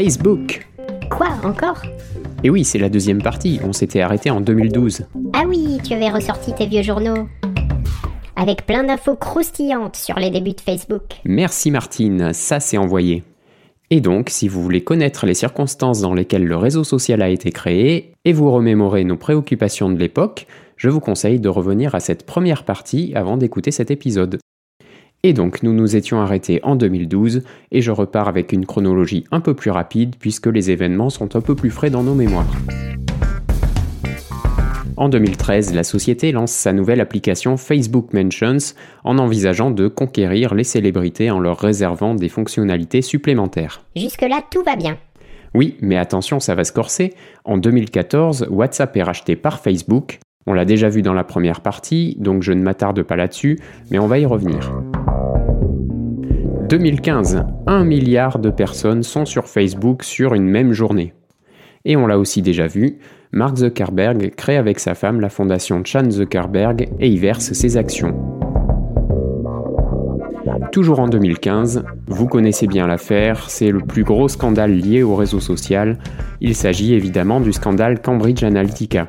Facebook Quoi encore? Et oui, c'est la deuxième partie, on s'était arrêté en 2012. Ah oui, tu avais ressorti tes vieux journaux. Avec plein d'infos croustillantes sur les débuts de Facebook. Merci Martine, ça c'est envoyé. Et donc, si vous voulez connaître les circonstances dans lesquelles le réseau social a été créé et vous remémorer nos préoccupations de l'époque, je vous conseille de revenir à cette première partie avant d'écouter cet épisode. Et donc nous nous étions arrêtés en 2012 et je repars avec une chronologie un peu plus rapide puisque les événements sont un peu plus frais dans nos mémoires. En 2013, la société lance sa nouvelle application Facebook Mentions en envisageant de conquérir les célébrités en leur réservant des fonctionnalités supplémentaires. Jusque-là, tout va bien. Oui, mais attention, ça va se corser. En 2014, WhatsApp est racheté par Facebook. On l'a déjà vu dans la première partie, donc je ne m'attarde pas là-dessus, mais on va y revenir. 2015, 1 milliard de personnes sont sur Facebook sur une même journée. Et on l'a aussi déjà vu, Mark Zuckerberg crée avec sa femme la fondation Chan Zuckerberg et y verse ses actions. Toujours en 2015, vous connaissez bien l'affaire, c'est le plus gros scandale lié au réseau social. Il s'agit évidemment du scandale Cambridge Analytica.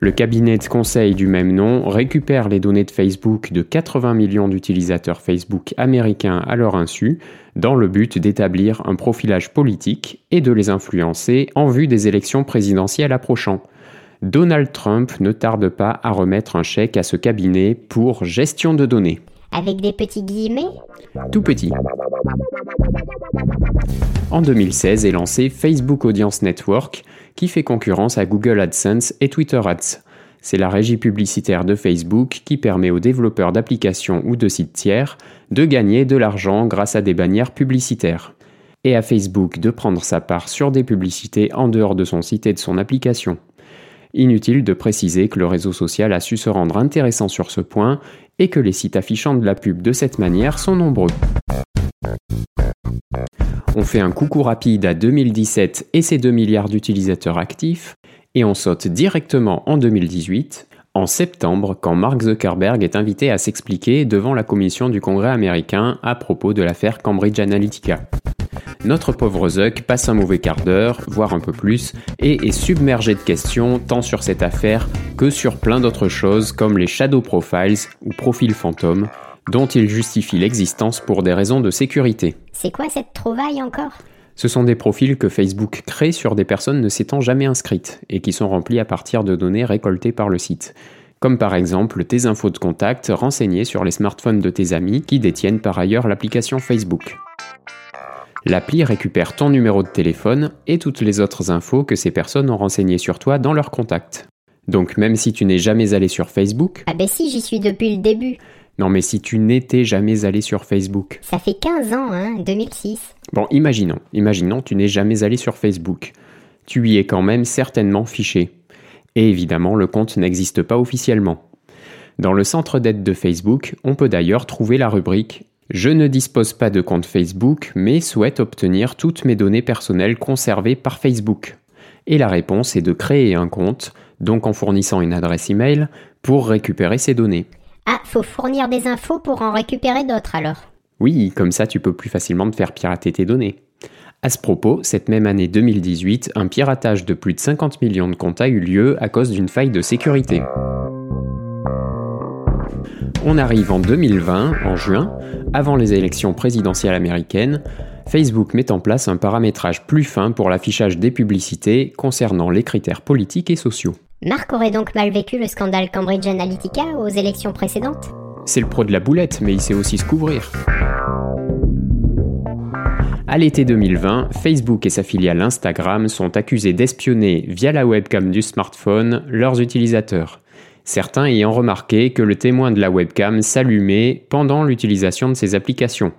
Le cabinet de conseil du même nom récupère les données de Facebook de 80 millions d'utilisateurs Facebook américains à leur insu, dans le but d'établir un profilage politique et de les influencer en vue des élections présidentielles approchant. Donald Trump ne tarde pas à remettre un chèque à ce cabinet pour gestion de données. Avec des petits guillemets? Tout petit. En 2016 est lancé Facebook Audience Network, qui fait concurrence à Google AdSense et Twitter Ads. C'est la régie publicitaire de Facebook qui permet aux développeurs d'applications ou de sites tiers de gagner de l'argent grâce à des bannières publicitaires. Et à Facebook de prendre sa part sur des publicités en dehors de son site et de son application. Inutile de préciser que le réseau social a su se rendre intéressant sur ce point et que les sites affichant de la pub de cette manière sont nombreux. On fait un coucou rapide à 2017 et ses 2 milliards d'utilisateurs actifs, et on saute directement en 2018, en septembre, quand Mark Zuckerberg est invité à s'expliquer devant la commission du Congrès américain à propos de l'affaire Cambridge Analytica. Notre pauvre Zuck passe un mauvais quart d'heure, voire un peu plus, et est submergé de questions tant sur cette affaire que sur plein d'autres choses comme les shadow profiles ou profils fantômes, dont il justifie l'existence pour des raisons de sécurité. C'est quoi cette trouvaille encore? Ce sont des profils que Facebook crée sur des personnes ne s'étant jamais inscrites et qui sont remplis à partir de données récoltées par le site. Comme par exemple tes infos de contact renseignées sur les smartphones de tes amis qui détiennent par ailleurs l'application Facebook. L'appli récupère ton numéro de téléphone et toutes les autres infos que ces personnes ont renseignées sur toi dans leurs contacts. Donc même si tu n'es jamais allé sur Facebook... Ah ben si, j'y suis depuis le début. Non mais si tu n'étais jamais allé sur Facebook... Ça fait 15 ans, hein, 2006. Bon, imaginons, imaginons, tu n'es jamais allé sur Facebook. Tu y es quand même certainement fiché. Et évidemment, le compte n'existe pas officiellement. Dans le centre d'aide de Facebook, on peut d'ailleurs trouver la rubrique Je ne dispose pas de compte Facebook, mais souhaite obtenir toutes mes données personnelles conservées par Facebook. Et la réponse est de créer un compte, donc en fournissant une adresse email, pour récupérer ces données. Ah, faut fournir des infos pour en récupérer d'autres alors. Oui, comme ça tu peux plus facilement te faire pirater tes données. À ce propos, cette même année 2018, un piratage de plus de 50 millions de comptes a eu lieu à cause d'une faille de sécurité. On arrive en 2020, en juin, avant les élections présidentielles américaines, Facebook met en place un paramétrage plus fin pour l'affichage des publicités concernant les critères politiques et sociaux. Marc aurait donc mal vécu le scandale Cambridge Analytica aux élections précédentes C'est le pro de la boulette, mais il sait aussi se couvrir. À l'été 2020, Facebook et sa filiale Instagram sont accusés d'espionner via la webcam du smartphone leurs utilisateurs. Certains ayant remarqué que le témoin de la webcam s'allumait pendant l'utilisation de ces applications.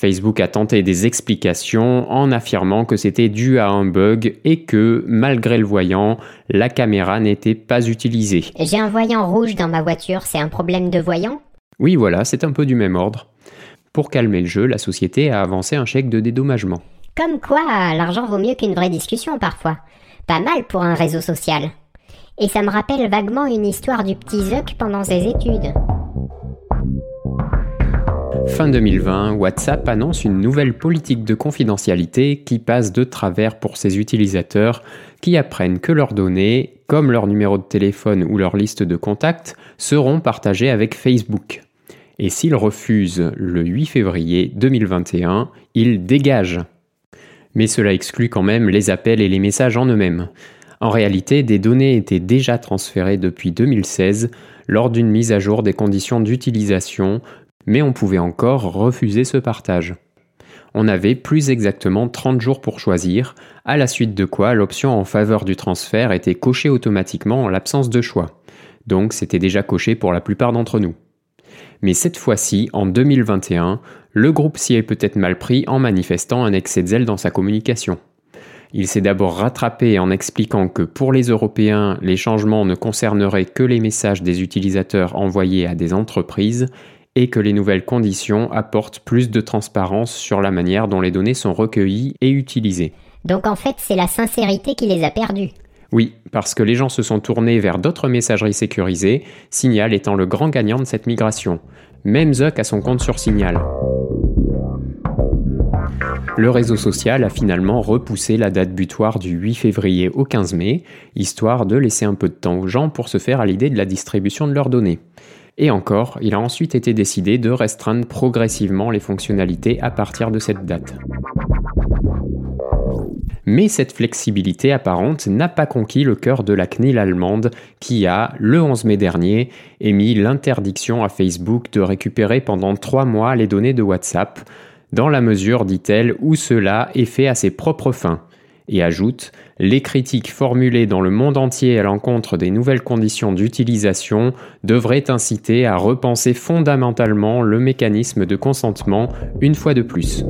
Facebook a tenté des explications en affirmant que c'était dû à un bug et que, malgré le voyant, la caméra n'était pas utilisée. J'ai un voyant rouge dans ma voiture, c'est un problème de voyant? Oui, voilà, c'est un peu du même ordre. Pour calmer le jeu, la société a avancé un chèque de dédommagement. Comme quoi, l'argent vaut mieux qu'une vraie discussion parfois. Pas mal pour un réseau social. Et ça me rappelle vaguement une histoire du petit Zuck pendant ses études. Fin 2020, WhatsApp annonce une nouvelle politique de confidentialité qui passe de travers pour ses utilisateurs qui apprennent que leurs données, comme leur numéro de téléphone ou leur liste de contacts, seront partagées avec Facebook. Et s'ils refusent le 8 février 2021, ils dégagent. Mais cela exclut quand même les appels et les messages en eux-mêmes. En réalité, des données étaient déjà transférées depuis 2016 lors d'une mise à jour des conditions d'utilisation, mais on pouvait encore refuser ce partage. On avait plus exactement 30 jours pour choisir, à la suite de quoi l'option en faveur du transfert était cochée automatiquement en l'absence de choix. Donc c'était déjà coché pour la plupart d'entre nous. Mais cette fois-ci, en 2021, le groupe s'y est peut-être mal pris en manifestant un excès de zèle dans sa communication. Il s'est d'abord rattrapé en expliquant que pour les Européens, les changements ne concerneraient que les messages des utilisateurs envoyés à des entreprises et que les nouvelles conditions apportent plus de transparence sur la manière dont les données sont recueillies et utilisées. Donc en fait, c'est la sincérité qui les a perdus. Oui, parce que les gens se sont tournés vers d'autres messageries sécurisées, Signal étant le grand gagnant de cette migration. Même Zuck a son compte sur Signal. Le réseau social a finalement repoussé la date butoir du 8 février au 15 mai, histoire de laisser un peu de temps aux gens pour se faire à l'idée de la distribution de leurs données. Et encore, il a ensuite été décidé de restreindre progressivement les fonctionnalités à partir de cette date. Mais cette flexibilité apparente n'a pas conquis le cœur de la CNIL allemande qui a, le 11 mai dernier, émis l'interdiction à Facebook de récupérer pendant trois mois les données de WhatsApp, dans la mesure, dit-elle, où cela est fait à ses propres fins, et ajoute Les critiques formulées dans le monde entier à l'encontre des nouvelles conditions d'utilisation devraient inciter à repenser fondamentalement le mécanisme de consentement une fois de plus.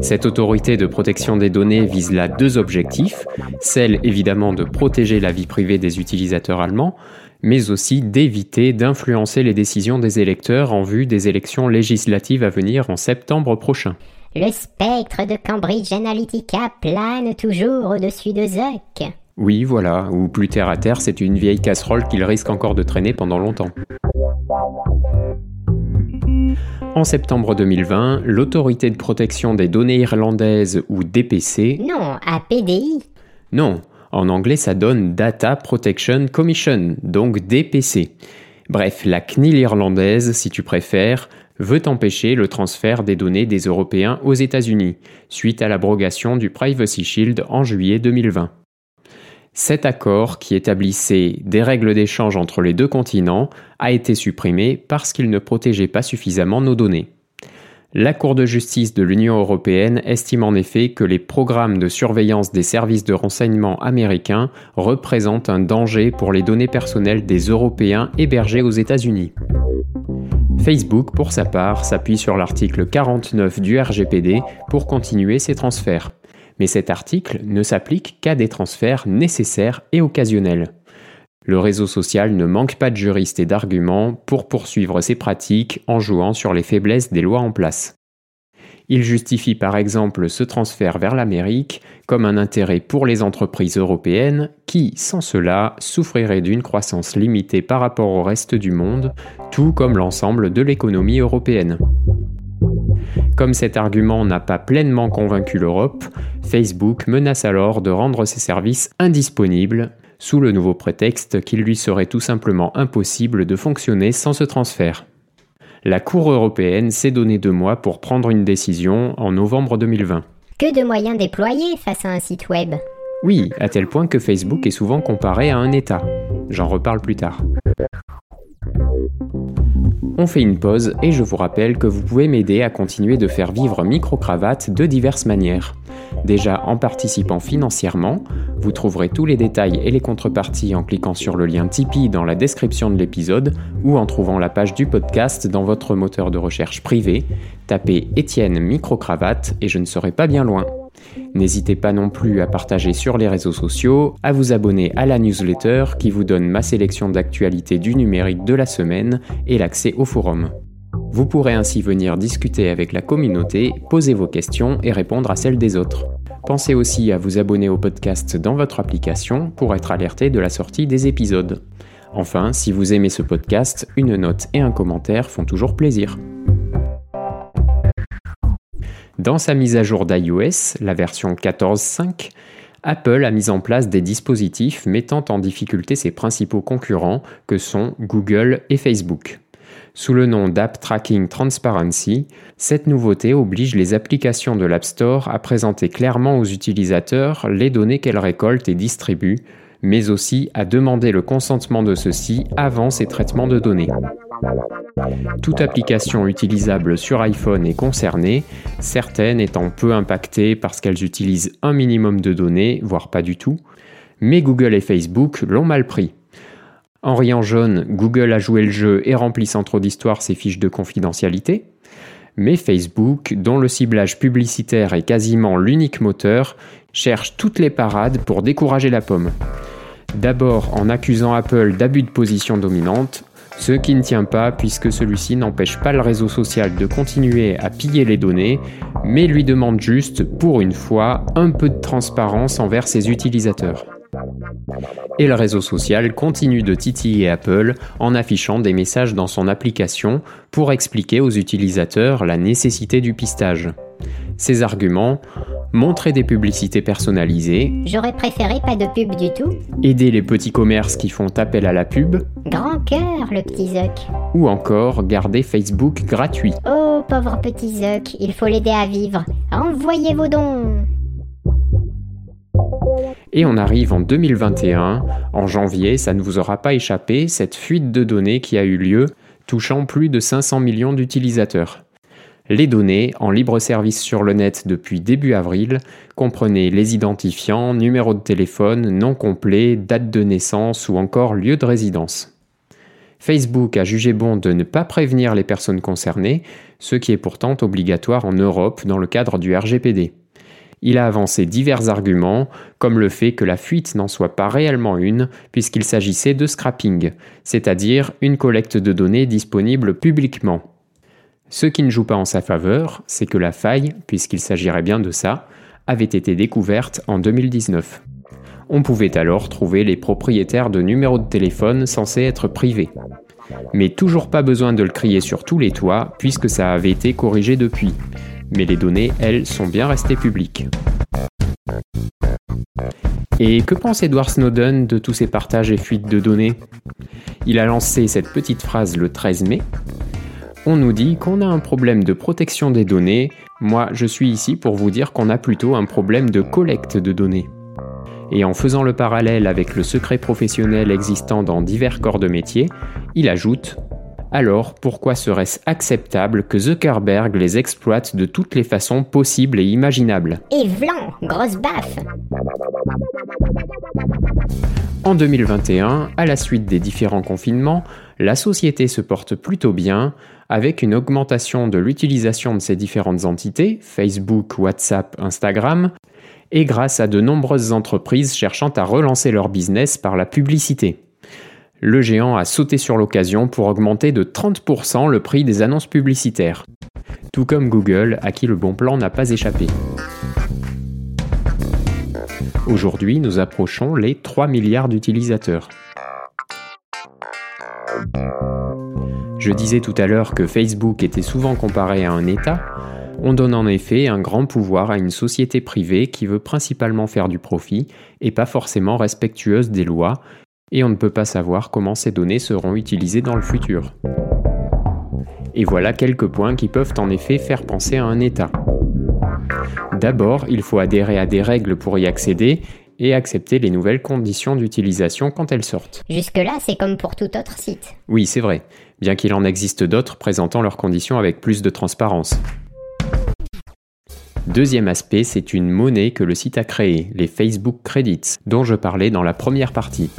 Cette autorité de protection des données vise là deux objectifs, celle évidemment de protéger la vie privée des utilisateurs allemands, mais aussi d'éviter d'influencer les décisions des électeurs en vue des élections législatives à venir en septembre prochain. Le spectre de Cambridge Analytica plane toujours au-dessus de Zuck. Oui, voilà, ou plus terre à terre, c'est une vieille casserole qu'il risque encore de traîner pendant longtemps. En septembre 2020, l'Autorité de protection des données irlandaises ou DPC. Non, APDI. Non, en anglais, ça donne Data Protection Commission, donc DPC. Bref, la CNIL irlandaise, si tu préfères, veut empêcher le transfert des données des Européens aux États-Unis, suite à l'abrogation du Privacy Shield en juillet 2020. Cet accord, qui établissait des règles d'échange entre les deux continents, a été supprimé parce qu'il ne protégeait pas suffisamment nos données. La Cour de justice de l'Union européenne estime en effet que les programmes de surveillance des services de renseignement américains représentent un danger pour les données personnelles des Européens hébergés aux États-Unis. Facebook, pour sa part, s'appuie sur l'article 49 du RGPD pour continuer ses transferts. Mais cet article ne s'applique qu'à des transferts nécessaires et occasionnels. Le réseau social ne manque pas de juristes et d'arguments pour poursuivre ses pratiques en jouant sur les faiblesses des lois en place. Il justifie par exemple ce transfert vers l'Amérique comme un intérêt pour les entreprises européennes qui, sans cela, souffriraient d'une croissance limitée par rapport au reste du monde, tout comme l'ensemble de l'économie européenne. Comme cet argument n'a pas pleinement convaincu l'Europe, Facebook menace alors de rendre ses services indisponibles sous le nouveau prétexte qu'il lui serait tout simplement impossible de fonctionner sans ce transfert. La Cour européenne s'est donné deux mois pour prendre une décision en novembre 2020. Que de moyens déployés face à un site web Oui, à tel point que Facebook est souvent comparé à un État. J'en reparle plus tard. On fait une pause et je vous rappelle que vous pouvez m'aider à continuer de faire vivre Microcravate de diverses manières. Déjà en participant financièrement, vous trouverez tous les détails et les contreparties en cliquant sur le lien Tipeee dans la description de l'épisode ou en trouvant la page du podcast dans votre moteur de recherche privé. Tapez Étienne Microcravate et je ne serai pas bien loin. N'hésitez pas non plus à partager sur les réseaux sociaux, à vous abonner à la newsletter qui vous donne ma sélection d'actualités du numérique de la semaine et l'accès au forum. Vous pourrez ainsi venir discuter avec la communauté, poser vos questions et répondre à celles des autres. Pensez aussi à vous abonner au podcast dans votre application pour être alerté de la sortie des épisodes. Enfin, si vous aimez ce podcast, une note et un commentaire font toujours plaisir. Dans sa mise à jour d'iOS, la version 14.5, Apple a mis en place des dispositifs mettant en difficulté ses principaux concurrents que sont Google et Facebook. Sous le nom d'App Tracking Transparency, cette nouveauté oblige les applications de l'App Store à présenter clairement aux utilisateurs les données qu'elles récoltent et distribuent, mais aussi à demander le consentement de ceux-ci avant ces traitements de données. Toute application utilisable sur iPhone est concernée, certaines étant peu impactées parce qu'elles utilisent un minimum de données, voire pas du tout, mais Google et Facebook l'ont mal pris. En riant jaune, Google a joué le jeu et rempli sans trop d'histoire ses fiches de confidentialité. Mais Facebook, dont le ciblage publicitaire est quasiment l'unique moteur, cherche toutes les parades pour décourager la pomme. D'abord en accusant Apple d'abus de position dominante, ce qui ne tient pas puisque celui-ci n'empêche pas le réseau social de continuer à piller les données, mais lui demande juste, pour une fois, un peu de transparence envers ses utilisateurs. Et le réseau social continue de titiller Apple en affichant des messages dans son application pour expliquer aux utilisateurs la nécessité du pistage. Ces arguments montrer des publicités personnalisées. J'aurais préféré pas de pub du tout. Aider les petits commerces qui font appel à la pub. Grand cœur, le petit Zuck. Ou encore garder Facebook gratuit. Oh, pauvre petit Zuck, il faut l'aider à vivre. Envoyez vos dons. Et on arrive en 2021. En janvier, ça ne vous aura pas échappé, cette fuite de données qui a eu lieu, touchant plus de 500 millions d'utilisateurs. Les données, en libre service sur le net depuis début avril, comprenaient les identifiants, numéros de téléphone, nom complet, date de naissance ou encore lieu de résidence. Facebook a jugé bon de ne pas prévenir les personnes concernées, ce qui est pourtant obligatoire en Europe dans le cadre du RGPD. Il a avancé divers arguments, comme le fait que la fuite n'en soit pas réellement une, puisqu'il s'agissait de scrapping, c'est-à-dire une collecte de données disponible publiquement. Ce qui ne joue pas en sa faveur, c'est que la faille, puisqu'il s'agirait bien de ça, avait été découverte en 2019. On pouvait alors trouver les propriétaires de numéros de téléphone censés être privés. Mais toujours pas besoin de le crier sur tous les toits, puisque ça avait été corrigé depuis mais les données, elles, sont bien restées publiques. Et que pense Edward Snowden de tous ces partages et fuites de données? Il a lancé cette petite phrase le 13 mai. On nous dit qu'on a un problème de protection des données. Moi, je suis ici pour vous dire qu'on a plutôt un problème de collecte de données. Et en faisant le parallèle avec le secret professionnel existant dans divers corps de métier, il ajoute alors pourquoi serait-ce acceptable que Zuckerberg les exploite de toutes les façons possibles et imaginables? Et vlan, grosse baffe En 2021, à la suite des différents confinements, la société se porte plutôt bien, avec une augmentation de l'utilisation de ces différentes entités, Facebook, WhatsApp, Instagram, et grâce à de nombreuses entreprises cherchant à relancer leur business par la publicité le géant a sauté sur l'occasion pour augmenter de 30% le prix des annonces publicitaires. Tout comme Google, à qui le bon plan n'a pas échappé. Aujourd'hui, nous approchons les 3 milliards d'utilisateurs. Je disais tout à l'heure que Facebook était souvent comparé à un État. On donne en effet un grand pouvoir à une société privée qui veut principalement faire du profit et pas forcément respectueuse des lois et on ne peut pas savoir comment ces données seront utilisées dans le futur. Et voilà quelques points qui peuvent en effet faire penser à un État. D'abord, il faut adhérer à des règles pour y accéder et accepter les nouvelles conditions d'utilisation quand elles sortent. Jusque-là, c'est comme pour tout autre site. Oui, c'est vrai, bien qu'il en existe d'autres présentant leurs conditions avec plus de transparence. Deuxième aspect, c'est une monnaie que le site a créée, les Facebook Credits, dont je parlais dans la première partie.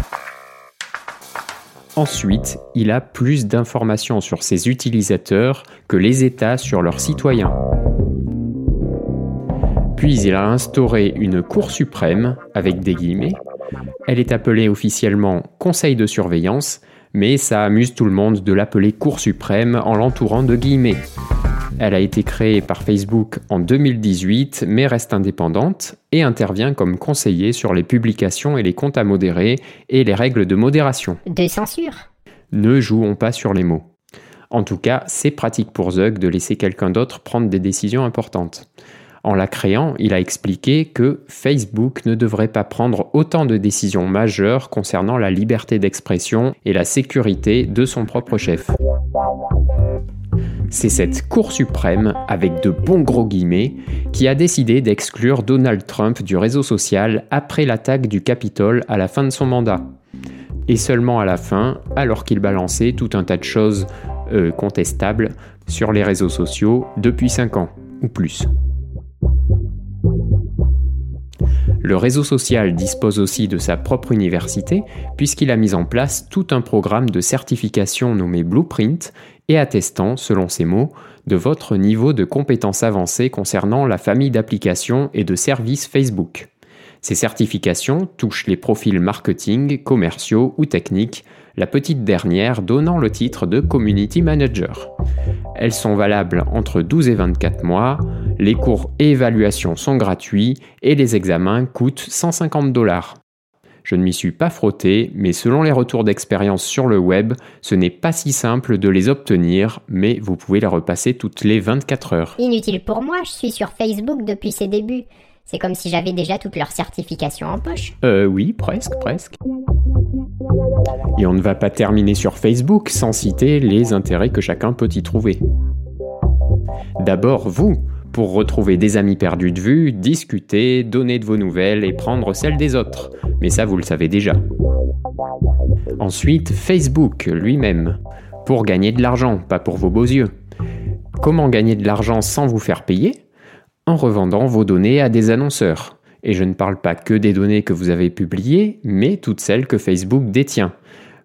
Ensuite, il a plus d'informations sur ses utilisateurs que les États sur leurs citoyens. Puis il a instauré une Cour suprême, avec des guillemets. Elle est appelée officiellement Conseil de surveillance, mais ça amuse tout le monde de l'appeler Cour suprême en l'entourant de guillemets. Elle a été créée par Facebook en 2018 mais reste indépendante et intervient comme conseiller sur les publications et les comptes à modérer et les règles de modération. De censure Ne jouons pas sur les mots. En tout cas, c'est pratique pour Zug de laisser quelqu'un d'autre prendre des décisions importantes. En la créant, il a expliqué que Facebook ne devrait pas prendre autant de décisions majeures concernant la liberté d'expression et la sécurité de son propre chef. C'est cette Cour suprême, avec de bons gros guillemets, qui a décidé d'exclure Donald Trump du réseau social après l'attaque du Capitole à la fin de son mandat. Et seulement à la fin, alors qu'il balançait tout un tas de choses euh, contestables sur les réseaux sociaux depuis 5 ans, ou plus. Le réseau social dispose aussi de sa propre université puisqu'il a mis en place tout un programme de certification nommé Blueprint et attestant, selon ses mots, de votre niveau de compétences avancées concernant la famille d'applications et de services Facebook. Ces certifications touchent les profils marketing, commerciaux ou techniques, la petite dernière donnant le titre de Community Manager. Elles sont valables entre 12 et 24 mois, les cours et évaluations sont gratuits et les examens coûtent 150 dollars. Je ne m'y suis pas frotté, mais selon les retours d'expérience sur le web, ce n'est pas si simple de les obtenir, mais vous pouvez les repasser toutes les 24 heures. Inutile pour moi, je suis sur Facebook depuis ses débuts. C'est comme si j'avais déjà toutes leurs certifications en poche. Euh oui, presque, presque. Et on ne va pas terminer sur Facebook sans citer les intérêts que chacun peut y trouver. D'abord, vous, pour retrouver des amis perdus de vue, discuter, donner de vos nouvelles et prendre celles des autres. Mais ça, vous le savez déjà. Ensuite, Facebook lui-même, pour gagner de l'argent, pas pour vos beaux yeux. Comment gagner de l'argent sans vous faire payer? En revendant vos données à des annonceurs. Et je ne parle pas que des données que vous avez publiées, mais toutes celles que Facebook détient.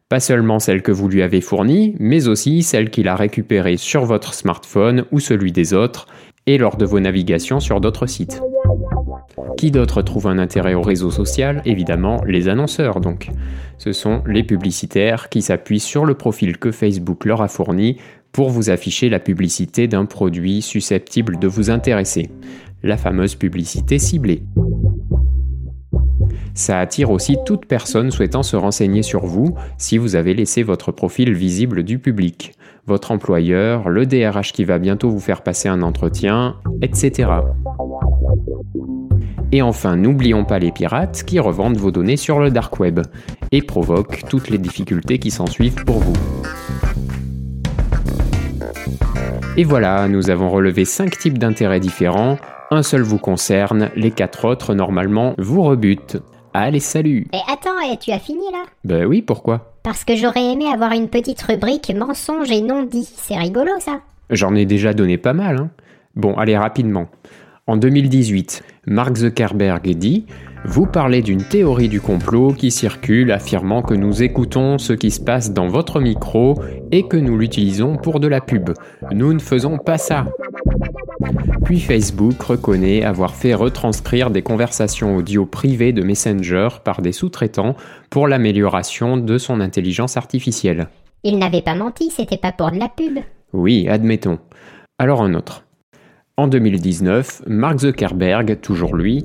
Pas seulement celles que vous lui avez fournies, mais aussi celles qu'il a récupérées sur votre smartphone ou celui des autres, et lors de vos navigations sur d'autres sites. Qui d'autre trouve un intérêt au réseau social? Évidemment, les annonceurs donc. Ce sont les publicitaires qui s'appuient sur le profil que Facebook leur a fourni pour vous afficher la publicité d'un produit susceptible de vous intéresser, la fameuse publicité ciblée. Ça attire aussi toute personne souhaitant se renseigner sur vous si vous avez laissé votre profil visible du public, votre employeur, le DRH qui va bientôt vous faire passer un entretien, etc. Et enfin, n'oublions pas les pirates qui revendent vos données sur le dark web et provoquent toutes les difficultés qui s'ensuivent pour vous. Et voilà, nous avons relevé 5 types d'intérêts différents. Un seul vous concerne, les 4 autres normalement vous rebutent. Allez, salut Et attends, et tu as fini là? Ben oui, pourquoi? Parce que j'aurais aimé avoir une petite rubrique mensonges et non dits. C'est rigolo ça J'en ai déjà donné pas mal, hein. Bon, allez rapidement. En 2018, Mark Zuckerberg dit Vous parlez d'une théorie du complot qui circule affirmant que nous écoutons ce qui se passe dans votre micro et que nous l'utilisons pour de la pub. Nous ne faisons pas ça. Puis Facebook reconnaît avoir fait retranscrire des conversations audio privées de Messenger par des sous-traitants pour l'amélioration de son intelligence artificielle. Il n'avait pas menti, c'était pas pour de la pub. Oui, admettons. Alors un autre. En 2019, Mark Zuckerberg, toujours lui,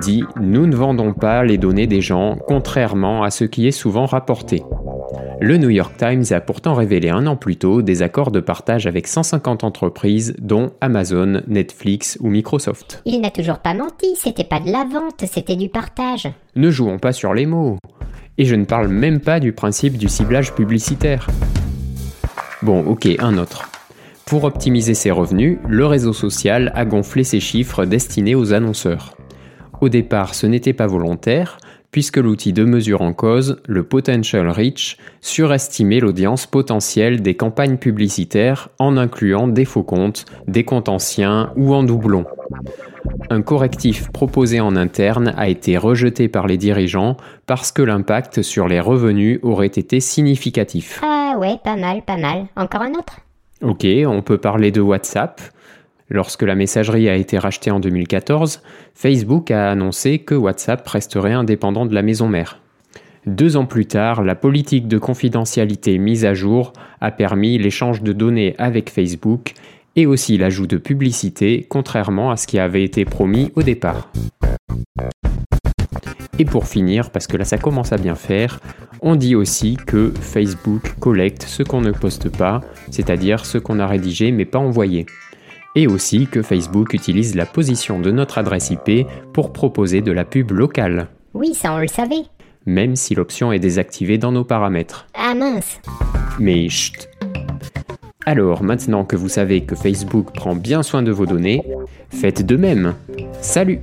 dit ⁇ Nous ne vendons pas les données des gens, contrairement à ce qui est souvent rapporté. Le New York Times a pourtant révélé un an plus tôt des accords de partage avec 150 entreprises, dont Amazon, Netflix ou Microsoft. Il n'a toujours pas menti, c'était pas de la vente, c'était du partage. Ne jouons pas sur les mots. Et je ne parle même pas du principe du ciblage publicitaire. Bon, ok, un autre. Pour optimiser ses revenus, le réseau social a gonflé ses chiffres destinés aux annonceurs. Au départ, ce n'était pas volontaire, puisque l'outil de mesure en cause, le Potential Reach, surestimait l'audience potentielle des campagnes publicitaires en incluant des faux comptes, des comptes anciens ou en doublon. Un correctif proposé en interne a été rejeté par les dirigeants parce que l'impact sur les revenus aurait été significatif. Ah ouais, pas mal, pas mal. Encore un autre? Ok, on peut parler de WhatsApp. Lorsque la messagerie a été rachetée en 2014, Facebook a annoncé que WhatsApp resterait indépendant de la maison mère. Deux ans plus tard, la politique de confidentialité mise à jour a permis l'échange de données avec Facebook et aussi l'ajout de publicité, contrairement à ce qui avait été promis au départ. Et pour finir, parce que là ça commence à bien faire, on dit aussi que Facebook collecte ce qu'on ne poste pas, c'est-à-dire ce qu'on a rédigé mais pas envoyé. Et aussi que Facebook utilise la position de notre adresse IP pour proposer de la pub locale. Oui, ça on le savait. Même si l'option est désactivée dans nos paramètres. Ah mince. Mais chut Alors, maintenant que vous savez que Facebook prend bien soin de vos données, faites de même. Salut